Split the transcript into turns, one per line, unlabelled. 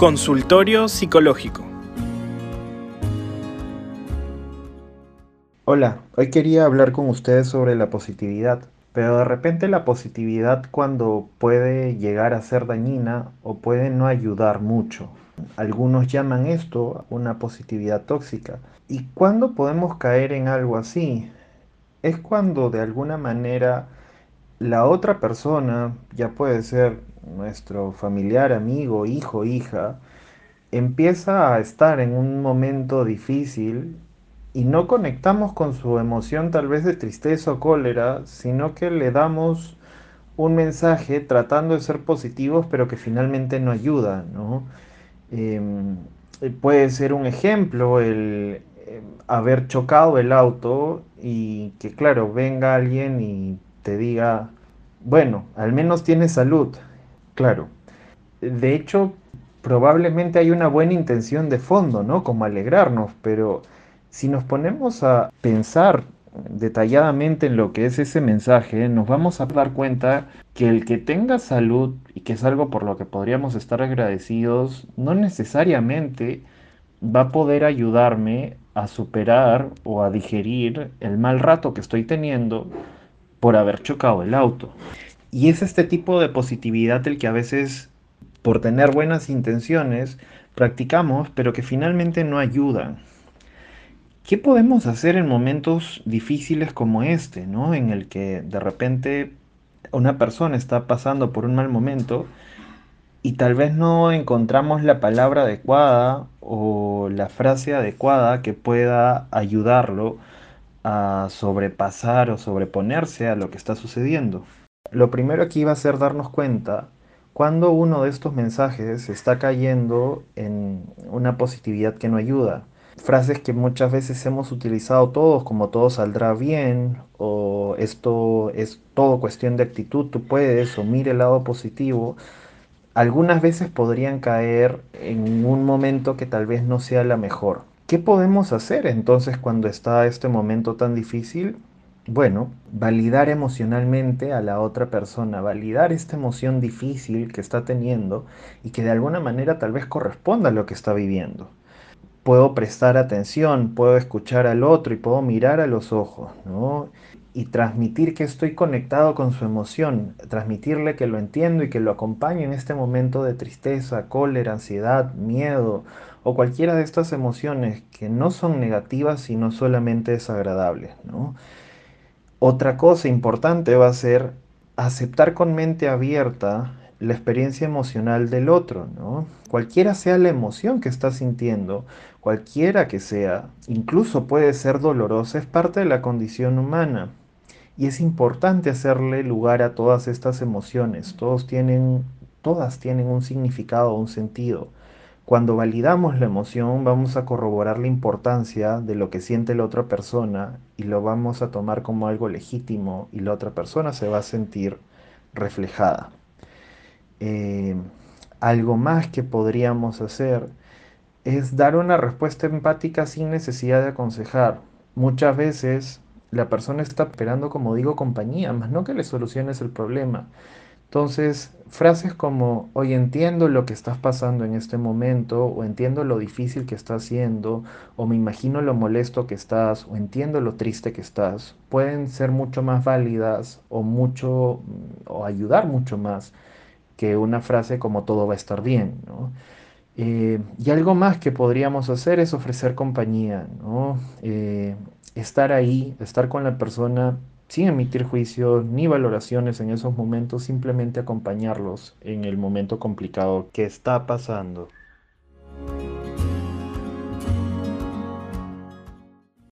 Consultorio Psicológico.
Hola, hoy quería hablar con ustedes sobre la positividad, pero de repente la positividad cuando puede llegar a ser dañina o puede no ayudar mucho. Algunos llaman esto una positividad tóxica. ¿Y cuándo podemos caer en algo así? Es cuando de alguna manera la otra persona, ya puede ser nuestro familiar, amigo, hijo, hija, empieza a estar en un momento difícil y no conectamos con su emoción tal vez de tristeza o cólera, sino que le damos un mensaje tratando de ser positivos, pero que finalmente no ayuda, ¿no? Em, puede ser un ejemplo el em, haber chocado el auto y que claro, venga alguien y diga, bueno, al menos tienes salud, claro. De hecho, probablemente hay una buena intención de fondo, ¿no? Como alegrarnos, pero si nos ponemos a pensar detalladamente en lo que es ese mensaje, nos vamos a dar cuenta que el que tenga salud y que es algo por lo que podríamos estar agradecidos, no necesariamente va a poder ayudarme a superar o a digerir el mal rato que estoy teniendo por haber chocado el auto. Y es este tipo de positividad el que a veces, por tener buenas intenciones, practicamos, pero que finalmente no ayudan. ¿Qué podemos hacer en momentos difíciles como este, ¿no? En el que de repente una persona está pasando por un mal momento y tal vez no encontramos la palabra adecuada o la frase adecuada que pueda ayudarlo a sobrepasar o sobreponerse a lo que está sucediendo. Lo primero aquí va a ser darnos cuenta cuando uno de estos mensajes está cayendo en una positividad que no ayuda. Frases que muchas veces hemos utilizado todos como todo saldrá bien o esto es todo cuestión de actitud, tú puedes o mire el lado positivo. Algunas veces podrían caer en un momento que tal vez no sea la mejor. ¿Qué podemos hacer entonces cuando está este momento tan difícil? Bueno, validar emocionalmente a la otra persona, validar esta emoción difícil que está teniendo y que de alguna manera tal vez corresponda a lo que está viviendo. Puedo prestar atención, puedo escuchar al otro y puedo mirar a los ojos, ¿no? Y transmitir que estoy conectado con su emoción, transmitirle que lo entiendo y que lo acompaño en este momento de tristeza, cólera, ansiedad, miedo o cualquiera de estas emociones que no son negativas sino solamente desagradables. Otra cosa importante va a ser aceptar con mente abierta la experiencia emocional del otro, ¿no? Cualquiera sea la emoción que está sintiendo, cualquiera que sea, incluso puede ser dolorosa, es parte de la condición humana. Y es importante hacerle lugar a todas estas emociones. Todos tienen, todas tienen un significado, un sentido. Cuando validamos la emoción vamos a corroborar la importancia de lo que siente la otra persona y lo vamos a tomar como algo legítimo y la otra persona se va a sentir reflejada. Eh, algo más que podríamos hacer es dar una respuesta empática sin necesidad de aconsejar. Muchas veces la persona está esperando, como digo, compañía, más no que le soluciones el problema. Entonces, frases como, hoy entiendo lo que estás pasando en este momento, o entiendo lo difícil que estás haciendo, o me imagino lo molesto que estás, o entiendo lo triste que estás, pueden ser mucho más válidas o mucho, o ayudar mucho más que una frase como todo va a estar bien, eh, y algo más que podríamos hacer es ofrecer compañía, eh, estar ahí, estar con la persona sin emitir juicios ni valoraciones en esos momentos, simplemente acompañarlos en el momento complicado que está pasando.